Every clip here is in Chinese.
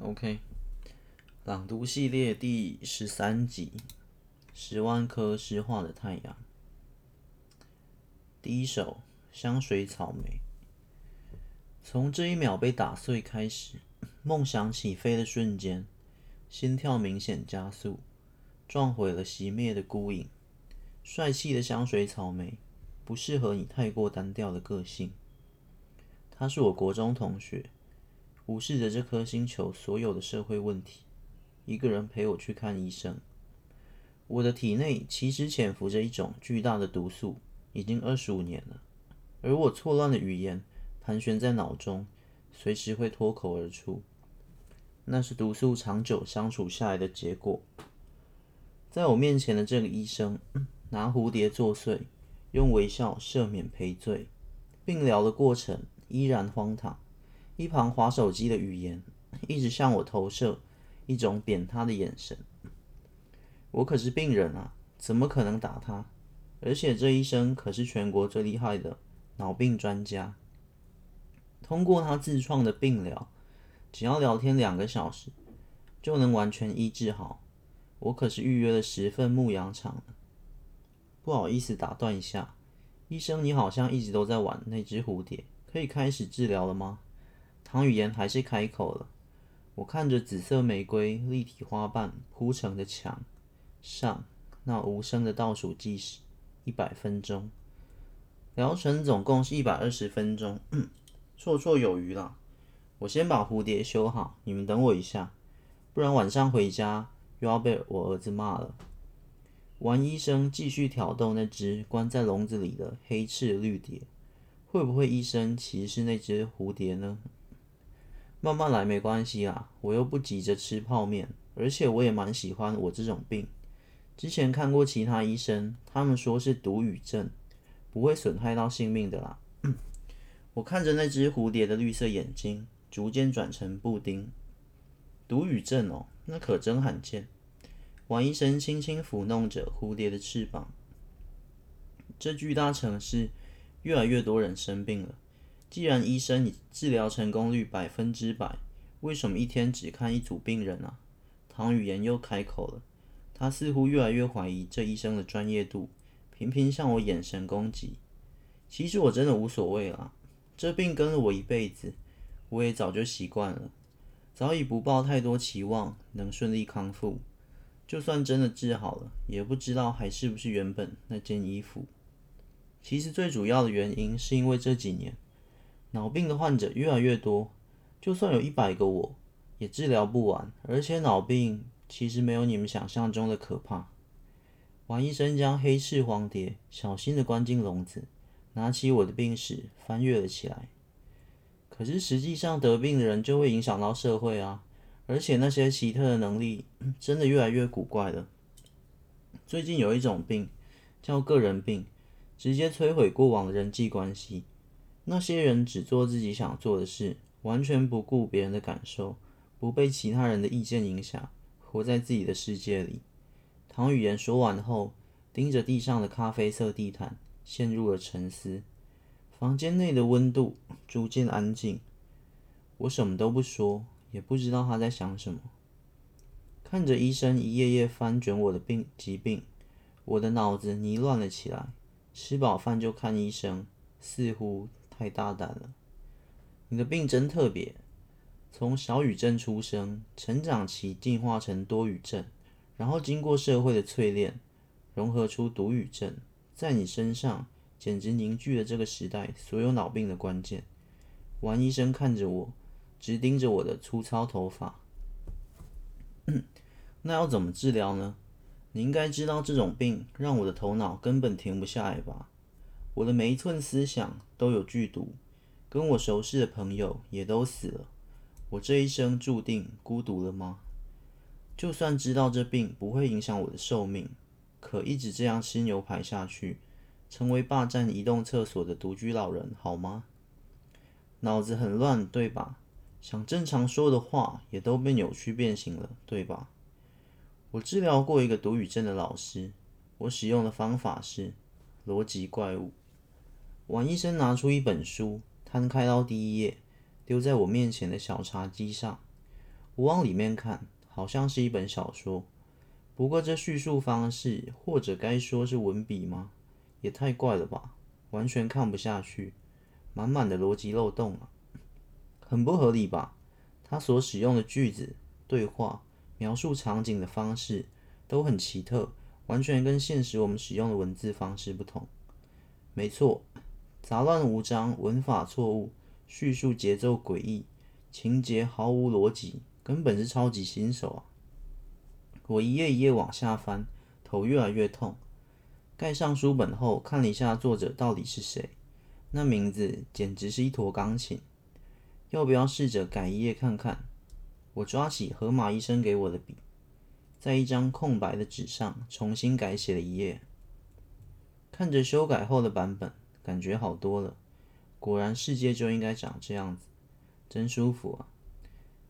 OK，朗读系列第十三集，十万颗湿化的太阳。第一首香水草莓。从这一秒被打碎开始，梦想起飞的瞬间，心跳明显加速，撞毁了熄灭的孤影。帅气的香水草莓，不适合你太过单调的个性。他是我国中同学。无视着这颗星球所有的社会问题，一个人陪我去看医生。我的体内其实潜伏着一种巨大的毒素，已经二十五年了。而我错乱的语言盘旋在脑中，随时会脱口而出。那是毒素长久相处下来的结果。在我面前的这个医生，拿蝴蝶作祟，用微笑赦免赔罪。病疗的过程依然荒唐。一旁划手机的语言，一直向我投射一种贬他的眼神。我可是病人啊，怎么可能打他？而且这医生可是全国最厉害的脑病专家。通过他自创的病疗，只要聊天两个小时，就能完全医治好。我可是预约了十份牧羊场。不好意思打断一下，医生，你好像一直都在玩那只蝴蝶，可以开始治疗了吗？唐语言还是开口了。我看着紫色玫瑰立体花瓣铺成的墙上，那无声的倒数计时，一百分钟。疗程总共是一百二十分钟，绰绰有余啦。我先把蝴蝶修好，你们等我一下，不然晚上回家又要被我儿子骂了。王医生继续挑逗那只关在笼子里的黑翅绿蝶，会不会医生其实是那只蝴蝶呢？慢慢来没关系啊，我又不急着吃泡面，而且我也蛮喜欢我这种病。之前看过其他医生，他们说是毒语症，不会损害到性命的啦。我看着那只蝴蝶的绿色眼睛，逐渐转成布丁。毒语症哦，那可真罕见。王医生轻轻抚弄着蝴蝶的翅膀。这巨大城市，越来越多人生病了。既然医生你治疗成功率百分之百，为什么一天只看一组病人啊？唐语言又开口了，他似乎越来越怀疑这医生的专业度，频频向我眼神攻击。其实我真的无所谓啦，这病跟了我一辈子，我也早就习惯了，早已不抱太多期望能顺利康复。就算真的治好了，也不知道还是不是原本那件衣服。其实最主要的原因是因为这几年。脑病的患者越来越多，就算有一百个我，也治疗不完。而且脑病其实没有你们想象中的可怕。王医生将黑翅黄蝶小心地关进笼子，拿起我的病史翻阅了起来。可是实际上得病的人就会影响到社会啊，而且那些奇特的能力 真的越来越古怪了。最近有一种病叫个人病，直接摧毁过往的人际关系。那些人只做自己想做的事，完全不顾别人的感受，不被其他人的意见影响，活在自己的世界里。唐语言说完后，盯着地上的咖啡色地毯，陷入了沉思。房间内的温度逐渐安静，我什么都不说，也不知道他在想什么。看着医生一页页翻卷我的病疾病，我的脑子泥乱了起来。吃饱饭就看医生，似乎。太大胆了！你的病真特别，从小语症出生，成长期进化成多语症，然后经过社会的淬炼，融合出独语症，在你身上简直凝聚了这个时代所有脑病的关键。王医生看着我，直盯着我的粗糙头发。那要怎么治疗呢？你应该知道，这种病让我的头脑根本停不下来吧？我的每一寸思想都有剧毒，跟我熟识的朋友也都死了。我这一生注定孤独了吗？就算知道这病不会影响我的寿命，可一直这样吃牛排下去，成为霸占移动厕所的独居老人，好吗？脑子很乱，对吧？想正常说的话也都被扭曲变形了，对吧？我治疗过一个独语症的老师，我使用的方法是逻辑怪物。王医生拿出一本书，摊开到第一页，丢在我面前的小茶几上。我往里面看，好像是一本小说。不过这叙述方式，或者该说是文笔吗？也太怪了吧，完全看不下去，满满的逻辑漏洞啊，很不合理吧？他所使用的句子、对话、描述场景的方式都很奇特，完全跟现实我们使用的文字方式不同。没错，杂乱无章，文法错误，叙述节奏诡异，情节毫无逻辑，根本是超级新手啊！我一页一页往下翻，头越来越痛。盖上书本后，看了一下作者到底是谁，那名字简直是一坨钢琴。要不要试着改一页看看？我抓起河马医生给我的笔，在一张空白的纸上重新改写了一页。看着修改后的版本，感觉好多了。果然，世界就应该长这样子，真舒服啊！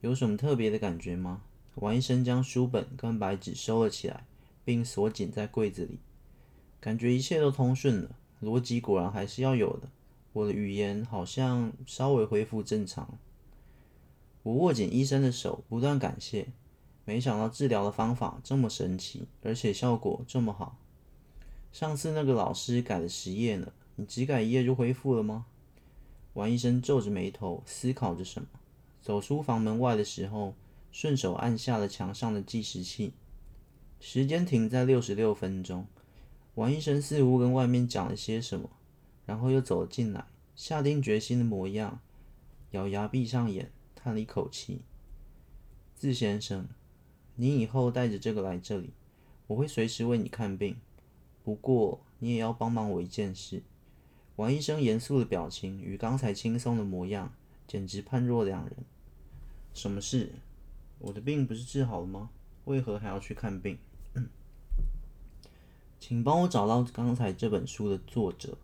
有什么特别的感觉吗？王医生将书本跟白纸收了起来，并锁紧在柜子里，感觉一切都通顺了。逻辑果然还是要有的。我的语言好像稍微恢复正常。我握紧医生的手，不断感谢。没想到治疗的方法这么神奇，而且效果这么好。上次那个老师改了十页呢，你只改一页就恢复了吗？王医生皱着眉头思考着什么。走出房门外的时候，顺手按下了墙上的计时器，时间停在六十六分钟。王医生似乎跟外面讲了些什么，然后又走了进来，下定决心的模样，咬牙闭上眼，叹了一口气：“字先生，你以后带着这个来这里，我会随时为你看病。不过你也要帮忙我一件事。”王医生严肃的表情与刚才轻松的模样，简直判若两人。什么事？我的病不是治好了吗？为何还要去看病？请帮我找到刚才这本书的作者，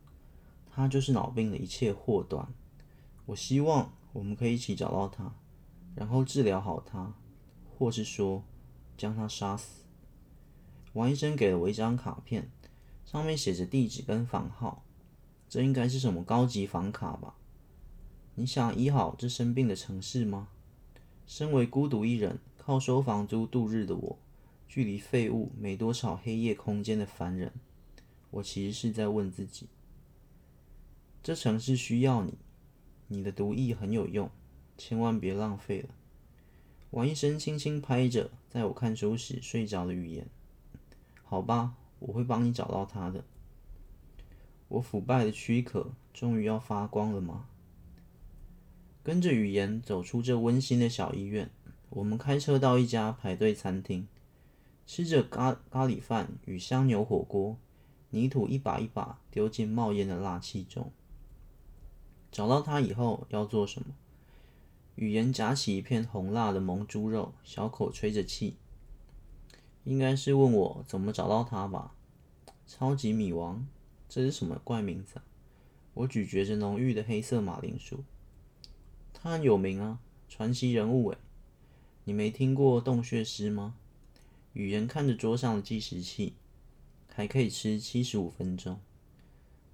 他就是脑病的一切祸端。我希望我们可以一起找到他，然后治疗好他，或是说将他杀死。王医生给了我一张卡片，上面写着地址跟房号，这应该是什么高级房卡吧？你想医好这生病的城市吗？身为孤独一人，靠收房租度日的我，距离废物没多少黑夜空间的凡人，我其实是在问自己：这城市需要你，你的毒液很有用，千万别浪费了。王医生轻轻拍着在我看书时睡着的语言：“好吧，我会帮你找到他的。”我腐败的躯壳终于要发光了吗？跟着语言走出这温馨的小医院，我们开车到一家排队餐厅，吃着咖咖喱饭与香牛火锅，泥土一把一把丢进冒烟的辣气中。找到他以后要做什么？语言夹起一片红辣的蒙猪肉，小口吹着气。应该是问我怎么找到他吧？超级米王，这是什么怪名字啊？我咀嚼着浓郁的黑色马铃薯。他很有名啊，传奇人物诶。你没听过洞穴师吗？语言看着桌上的计时器，还可以吃七十五分钟。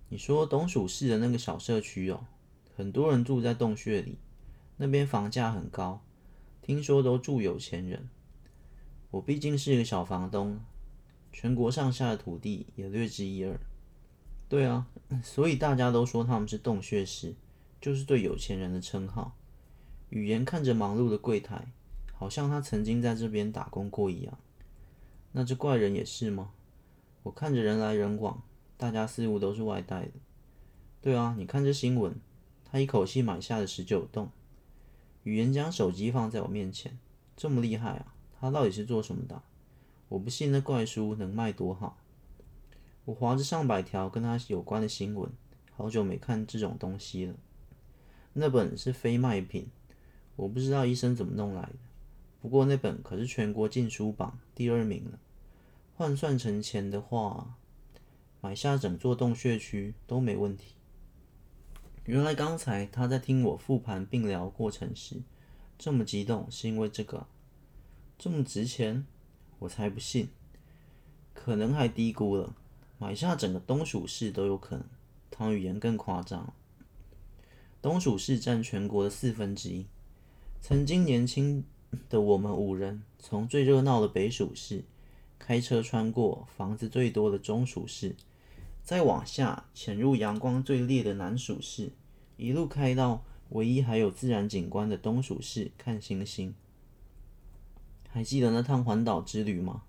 你说东蜀市的那个小社区哦，很多人住在洞穴里，那边房价很高，听说都住有钱人。我毕竟是一个小房东，全国上下的土地也略知一二。对啊，所以大家都说他们是洞穴师，就是对有钱人的称号。语言看着忙碌的柜台，好像他曾经在这边打工过一样。那这怪人也是吗？我看着人来人往，大家似乎都是外带的。对啊，你看这新闻，他一口气买下了十九栋。语言将手机放在我面前，这么厉害啊？他到底是做什么的？我不信那怪书能卖多好。我划着上百条跟他有关的新闻，好久没看这种东西了。那本是非卖品。我不知道医生怎么弄来的，不过那本可是全国禁书榜第二名了。换算成钱的话，买下整座洞穴区都没问题。原来刚才他在听我复盘病疗过程时这么激动，是因为这个这么值钱？我才不信，可能还低估了，买下整个东蜀市都有可能。唐语言更夸张，东蜀市占全国的四分之一。曾经年轻的我们五人，从最热闹的北蜀市开车穿过房子最多的中蜀市，再往下潜入阳光最烈的南蜀市，一路开到唯一还有自然景观的东蜀市看星星。还记得那趟环岛之旅吗？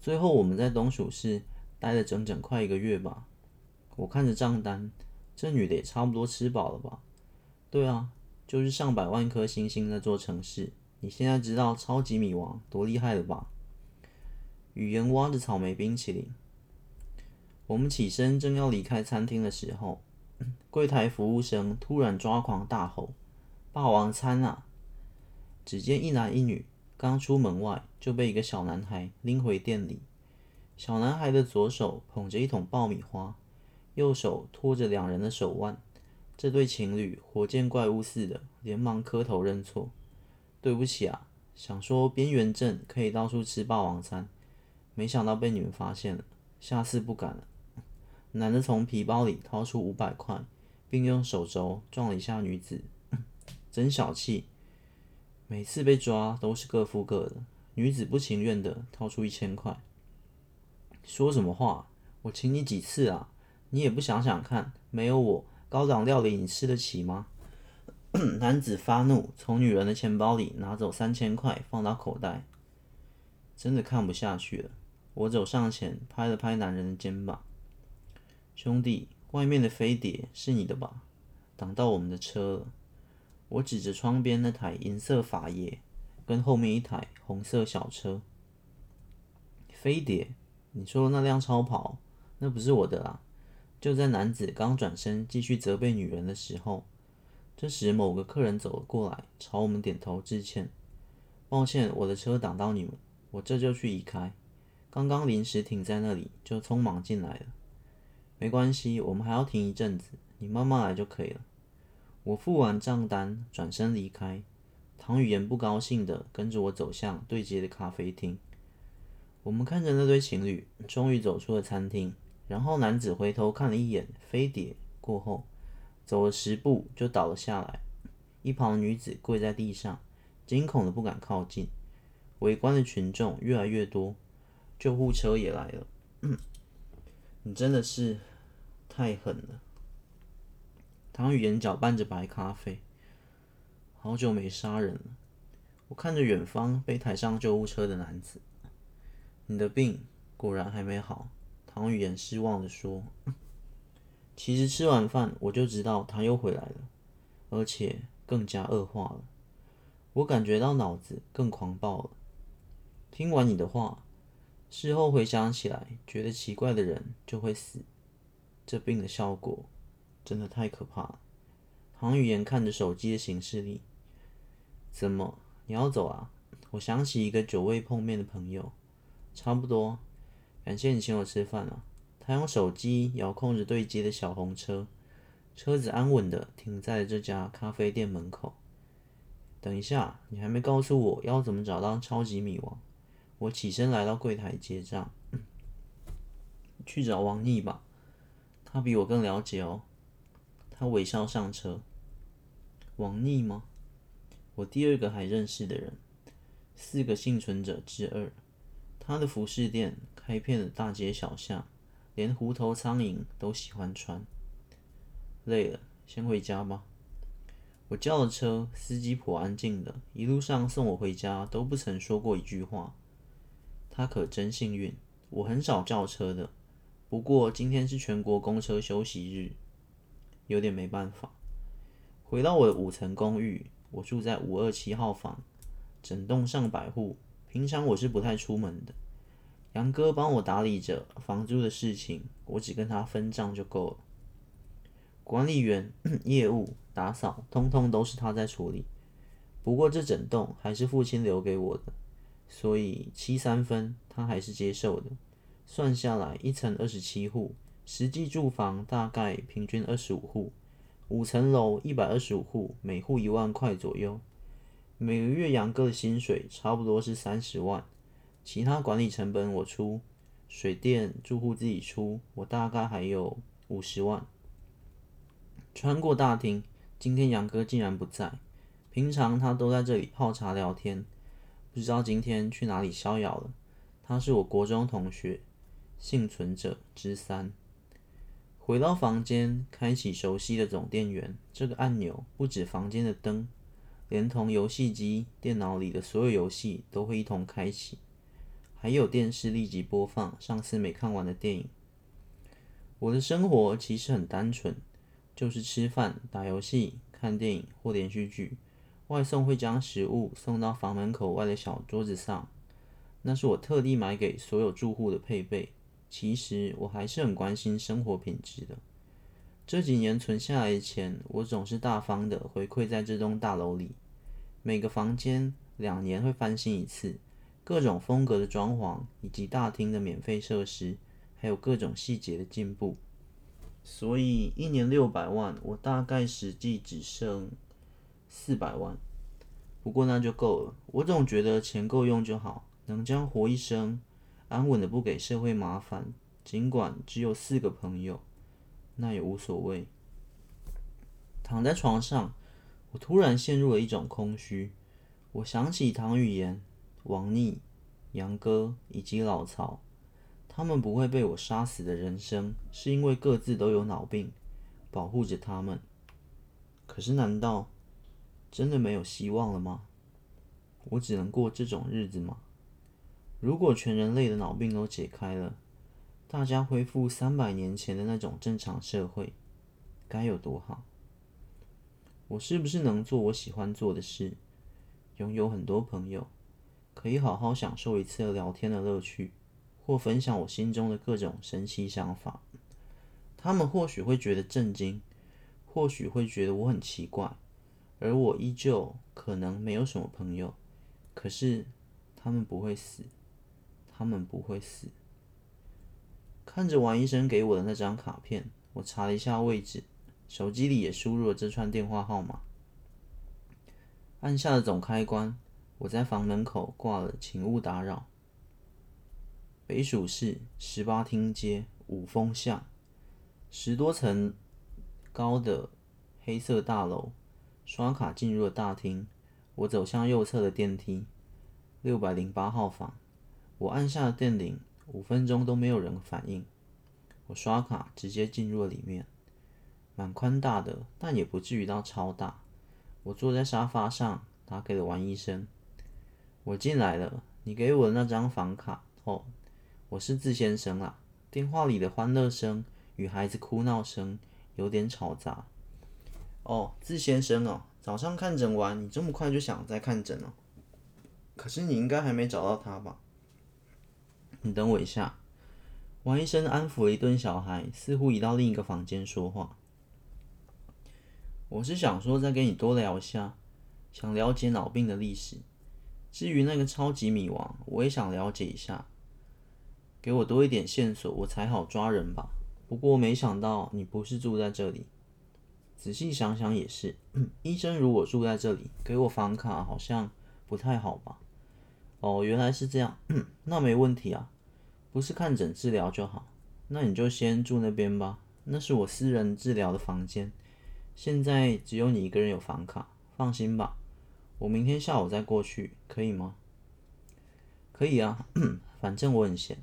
最后我们在东蜀市待了整整快一个月吧。我看着账单，这女的也差不多吃饱了吧？对啊，就是上百万颗星星那座城市。你现在知道超级米王多厉害了吧？语言挖着草莓冰淇淋。我们起身正要离开餐厅的时候，柜台服务生突然抓狂大吼：“霸王餐啊！”只见一男一女。刚出门外就被一个小男孩拎回店里。小男孩的左手捧着一桶爆米花，右手托着两人的手腕。这对情侣活见怪物似的，连忙磕头认错：“对不起啊，想说边缘镇可以到处吃霸王餐，没想到被你们发现了，下次不敢了。”男的从皮包里掏出五百块，并用手肘撞了一下女子：“ 真小气。”每次被抓都是各付各的。女子不情愿地掏出一千块，说什么话？我请你几次啊？你也不想想看，没有我，高档料理你吃得起吗？男子发怒，从女人的钱包里拿走三千块，放到口袋。真的看不下去了，我走上前拍了拍男人的肩膀：“兄弟，外面的飞碟是你的吧？挡到我们的车了。”我指着窗边那台银色法爷，跟后面一台红色小车。飞碟，你说的那辆超跑，那不是我的啦。就在男子刚转身继续责备女人的时候，这时某个客人走了过来，朝我们点头致歉。抱歉，我的车挡到你们，我这就去移开。刚刚临时停在那里，就匆忙进来了。没关系，我们还要停一阵子，你慢慢来就可以了。我付完账单，转身离开。唐语言不高兴地跟着我走向对街的咖啡厅。我们看着那对情侣，终于走出了餐厅。然后男子回头看了一眼飞碟，过后走了十步就倒了下来。一旁的女子跪在地上，惊恐的不敢靠近。围观的群众越来越多，救护车也来了。你真的是太狠了。唐语言搅拌着白咖啡，好久没杀人了。我看着远方被抬上救护车的男子，你的病果然还没好。唐语言失望地说：“其实吃完饭我就知道他又回来了，而且更加恶化了。我感觉到脑子更狂暴了。听完你的话，事后回想起来，觉得奇怪的人就会死。这病的效果。”真的太可怕了。唐语言看着手机的形式里，怎么你要走啊？我想起一个久未碰面的朋友，差不多。感谢你请我吃饭啊。他用手机遥控着对接的小红车，车子安稳地停在了这家咖啡店门口。等一下，你还没告诉我要怎么找到超级米王。我起身来到柜台结账，去找王腻吧，他比我更了解哦。他微笑上车。王腻吗？我第二个还认识的人，四个幸存者之二。他的服饰店开遍了大街小巷，连狐头苍蝇都喜欢穿。累了，先回家吧。我叫了车，司机颇安静的，一路上送我回家都不曾说过一句话。他可真幸运，我很少叫车的。不过今天是全国公车休息日。有点没办法，回到我的五层公寓，我住在五二七号房，整栋上百户。平常我是不太出门的，杨哥帮我打理着房租的事情，我只跟他分账就够了。管理员、业务、打扫，通通都是他在处理。不过这整栋还是父亲留给我的，所以七三分他还是接受的。算下来，一层二十七户。实际住房大概平均二十五户，五层楼一百二十五户，每户一万块左右。每个月杨哥的薪水差不多是三十万，其他管理成本我出，水电住户自己出，我大概还有五十万。穿过大厅，今天杨哥竟然不在，平常他都在这里泡茶聊天，不知道今天去哪里逍遥了。他是我国中同学，幸存者之三。回到房间，开启熟悉的总电源。这个按钮不止房间的灯，连同游戏机、电脑里的所有游戏都会一同开启，还有电视立即播放上次没看完的电影。我的生活其实很单纯，就是吃饭、打游戏、看电影或连续剧。外送会将食物送到房门口外的小桌子上。那是我特地买给所有住户的配备。其实我还是很关心生活品质的。这几年存下来的钱，我总是大方的回馈在这栋大楼里。每个房间两年会翻新一次，各种风格的装潢，以及大厅的免费设施，还有各种细节的进步。所以一年六百万，我大概实际只剩四百万。不过那就够了，我总觉得钱够用就好。能将活一生，安稳的不给社会麻烦，尽管只有四个朋友，那也无所谓。躺在床上，我突然陷入了一种空虚。我想起唐语言、王逆、杨哥以及老曹，他们不会被我杀死的人生，是因为各自都有脑病，保护着他们。可是，难道真的没有希望了吗？我只能过这种日子吗？如果全人类的脑病都解开了，大家恢复三百年前的那种正常社会，该有多好！我是不是能做我喜欢做的事，拥有很多朋友，可以好好享受一次聊天的乐趣，或分享我心中的各种神奇想法？他们或许会觉得震惊，或许会觉得我很奇怪，而我依旧可能没有什么朋友，可是他们不会死。他们不会死。看着王医生给我的那张卡片，我查了一下位置，手机里也输入了这串电话号码。按下了总开关，我在房门口挂了“请勿打扰”。北薯市十八厅街五峰巷，十多层高的黑色大楼。刷卡进入了大厅，我走向右侧的电梯，六百零八号房。我按下了电铃，五分钟都没有人反应。我刷卡直接进入了里面，蛮宽大的，但也不至于到超大。我坐在沙发上，打给了王医生。我进来了，你给我的那张房卡。哦，我是字先生啦。电话里的欢乐声与孩子哭闹声有点吵杂。哦，字先生哦，早上看诊完，你这么快就想再看诊了？可是你应该还没找到他吧？你等我一下，王医生安抚了一顿小孩，似乎移到另一个房间说话。我是想说再跟你多聊一下，想了解脑病的历史。至于那个超级米王，我也想了解一下，给我多一点线索，我才好抓人吧。不过没想到你不是住在这里。仔细想想也是，医生如果住在这里，给我房卡好像不太好吧？哦，原来是这样，那没问题啊。不是看诊治疗就好，那你就先住那边吧。那是我私人治疗的房间，现在只有你一个人有房卡，放心吧。我明天下午再过去，可以吗？可以啊，反正我很闲。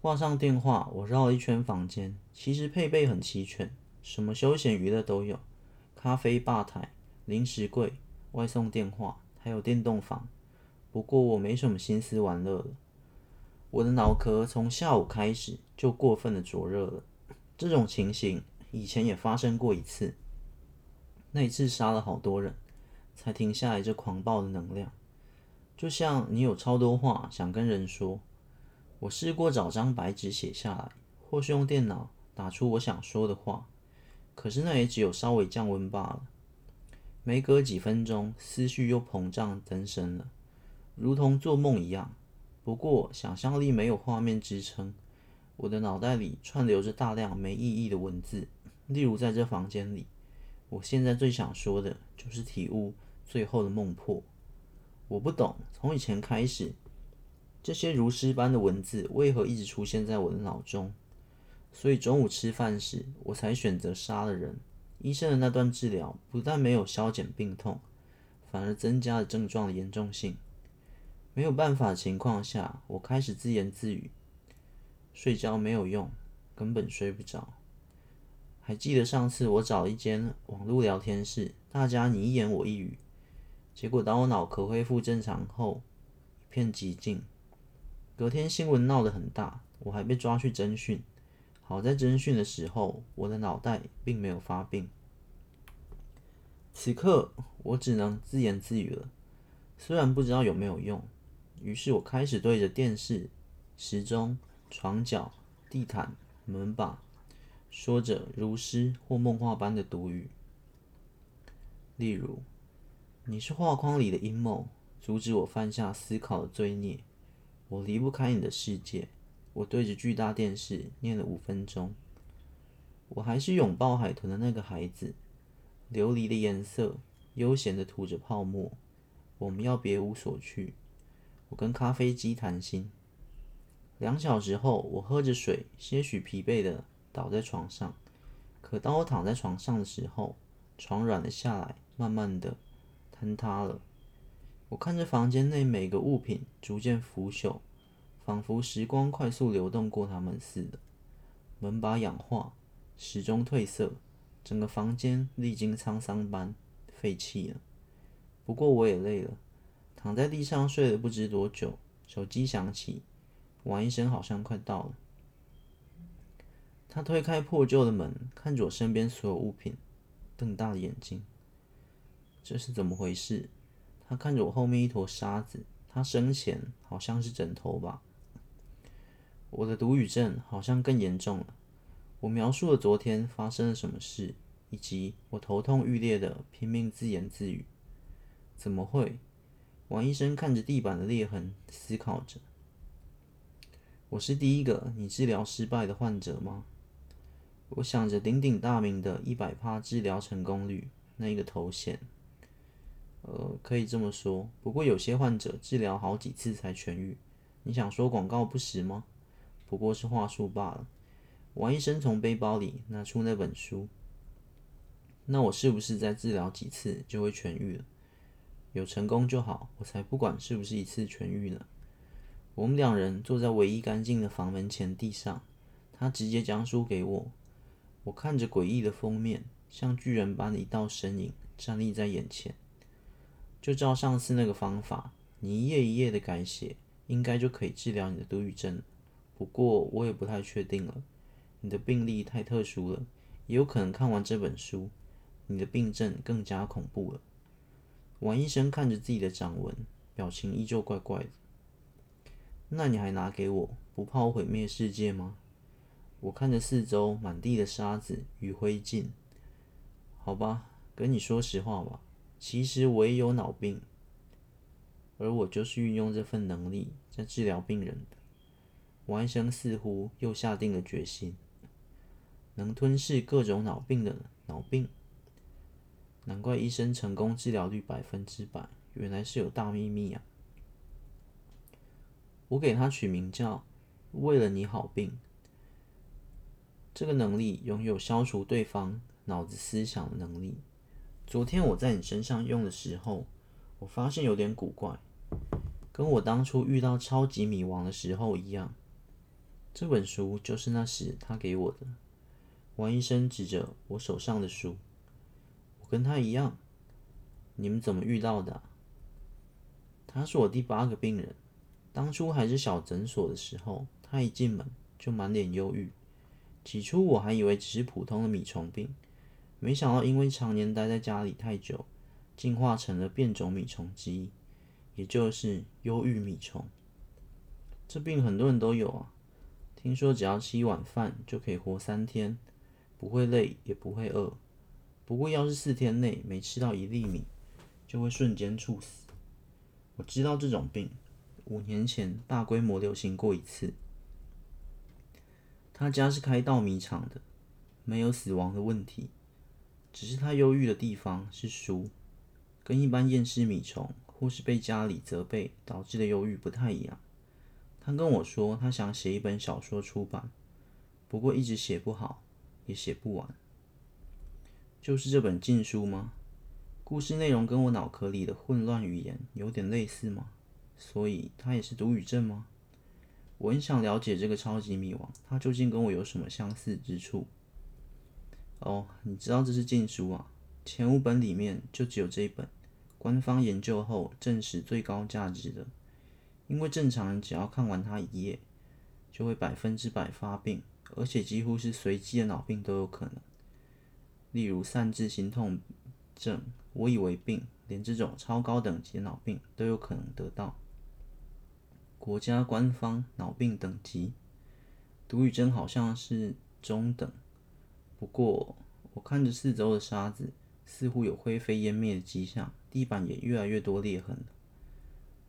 挂上电话，我绕了一圈房间，其实配备很齐全，什么休闲娱乐都有：咖啡吧台、零食柜、外送电话，还有电动房。不过我没什么心思玩乐了。我的脑壳从下午开始就过分的灼热了，这种情形以前也发生过一次，那一次杀了好多人，才停下来这狂暴的能量。就像你有超多话想跟人说，我试过找张白纸写下来，或是用电脑打出我想说的话，可是那也只有稍微降温罢了。没隔几分钟，思绪又膨胀增生了，如同做梦一样。不过，想象力没有画面支撑，我的脑袋里串流着大量没意义的文字。例如，在这房间里，我现在最想说的就是体悟最后的梦破。我不懂，从以前开始，这些如诗般的文字为何一直出现在我的脑中。所以中午吃饭时，我才选择杀了人。医生的那段治疗不但没有消减病痛，反而增加了症状的严重性。没有办法的情况下，我开始自言自语：睡觉没有用，根本睡不着。还记得上次我找一间网络聊天室，大家你一言我一语，结果当我脑壳恢复正常后，一片寂静。隔天新闻闹得很大，我还被抓去侦讯。好在侦讯的时候，我的脑袋并没有发病。此刻我只能自言自语了，虽然不知道有没有用。于是我开始对着电视、时钟、床脚、地毯、门把，说着如诗或梦话般的独语。例如：“你是画框里的阴谋，阻止我犯下思考的罪孽。我离不开你的世界。”我对着巨大电视念了五分钟。我还是拥抱海豚的那个孩子，琉璃的颜色，悠闲地吐着泡沫。我们要别无所去。我跟咖啡机谈心。两小时后，我喝着水，些许疲惫地倒在床上。可当我躺在床上的时候，床软了下来，慢慢地坍塌了。我看着房间内每个物品逐渐腐朽，仿佛时光快速流动过他们似的。门把氧化，时钟褪色，整个房间历经沧桑般废弃了。不过我也累了。躺在地上睡了不知多久，手机响起，王医生好像快到了。他推开破旧的门，看着我身边所有物品，瞪大了眼睛。这是怎么回事？他看着我后面一坨沙子，他生前好像是枕头吧？我的独语症好像更严重了。我描述了昨天发生了什么事，以及我头痛欲裂的拼命自言自语。怎么会？王医生看着地板的裂痕，思考着：“我是第一个你治疗失败的患者吗？”我想着鼎鼎大名的一百趴治疗成功率那一个头衔。呃，可以这么说。不过有些患者治疗好几次才痊愈。你想说广告不实吗？不过是话术罢了。王医生从背包里拿出那本书。那我是不是再治疗几次就会痊愈了？有成功就好，我才不管是不是一次痊愈呢。我们两人坐在唯一干净的房门前地上，他直接将书给我。我看着诡异的封面，像巨人般的一道身影站立在眼前。就照上次那个方法，你一页一页的改写，应该就可以治疗你的独语症。不过我也不太确定了，你的病例太特殊了，也有可能看完这本书，你的病症更加恐怖了。王医生看着自己的掌纹，表情依旧怪怪的。那你还拿给我，不怕我毁灭世界吗？我看着四周满地的沙子与灰烬。好吧，跟你说实话吧，其实我也有脑病，而我就是运用这份能力在治疗病人的。王医生似乎又下定了决心，能吞噬各种脑病的脑病。难怪医生成功治疗率百分之百，原来是有大秘密啊！我给他取名叫“为了你好病”。这个能力拥有消除对方脑子思想的能力。昨天我在你身上用的时候，我发现有点古怪，跟我当初遇到超级米王的时候一样。这本书就是那时他给我的。王医生指着我手上的书。我跟他一样，你们怎么遇到的？他是我第八个病人。当初还是小诊所的时候，他一进门就满脸忧郁。起初我还以为只是普通的米虫病，没想到因为常年待在家里太久，进化成了变种米虫之一，也就是忧郁米虫。这病很多人都有啊。听说只要吃一碗饭就可以活三天，不会累也不会饿。不过，要是四天内没吃到一粒米，就会瞬间猝死。我知道这种病，五年前大规模流行过一次。他家是开稻米厂的，没有死亡的问题，只是他忧郁的地方是书，跟一般厌世米虫或是被家里责备导致的忧郁不太一样。他跟我说，他想写一本小说出版，不过一直写不好，也写不完。就是这本禁书吗？故事内容跟我脑壳里的混乱语言有点类似吗？所以他也是读语症吗？我很想了解这个超级迷王，他究竟跟我有什么相似之处？哦，你知道这是禁书啊，前五本里面就只有这一本，官方研究后证实最高价值的，因为正常人只要看完它一页，就会百分之百发病，而且几乎是随机的脑病都有可能，例如散治心痛症，我以为病，连这种超高等级的脑病都有可能得到。国家官方脑病等级，毒语针好像是中等。不过我看着四周的沙子，似乎有灰飞烟灭的迹象，地板也越来越多裂痕了。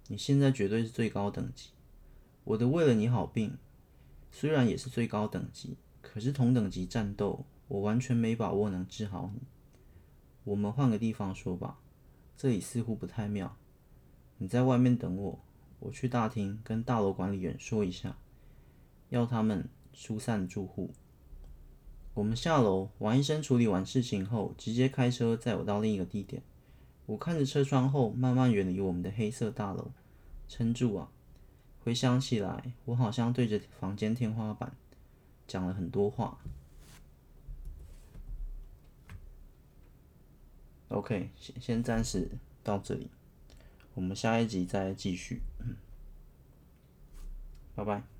你现在绝对是最高等级。我的为了你好病，虽然也是最高等级，可是同等级战斗，我完全没把握能治好你。我们换个地方说吧，这里似乎不太妙。你在外面等我。我去大厅跟大楼管理员说一下，要他们疏散住户。我们下楼，王医生处理完事情后，直接开车载我到另一个地点。我看着车窗后慢慢远离我们的黑色大楼，撑住啊！回想起来，我好像对着房间天花板讲了很多话。OK，先先暂时到这里。我们下一集再继续，嗯拜拜。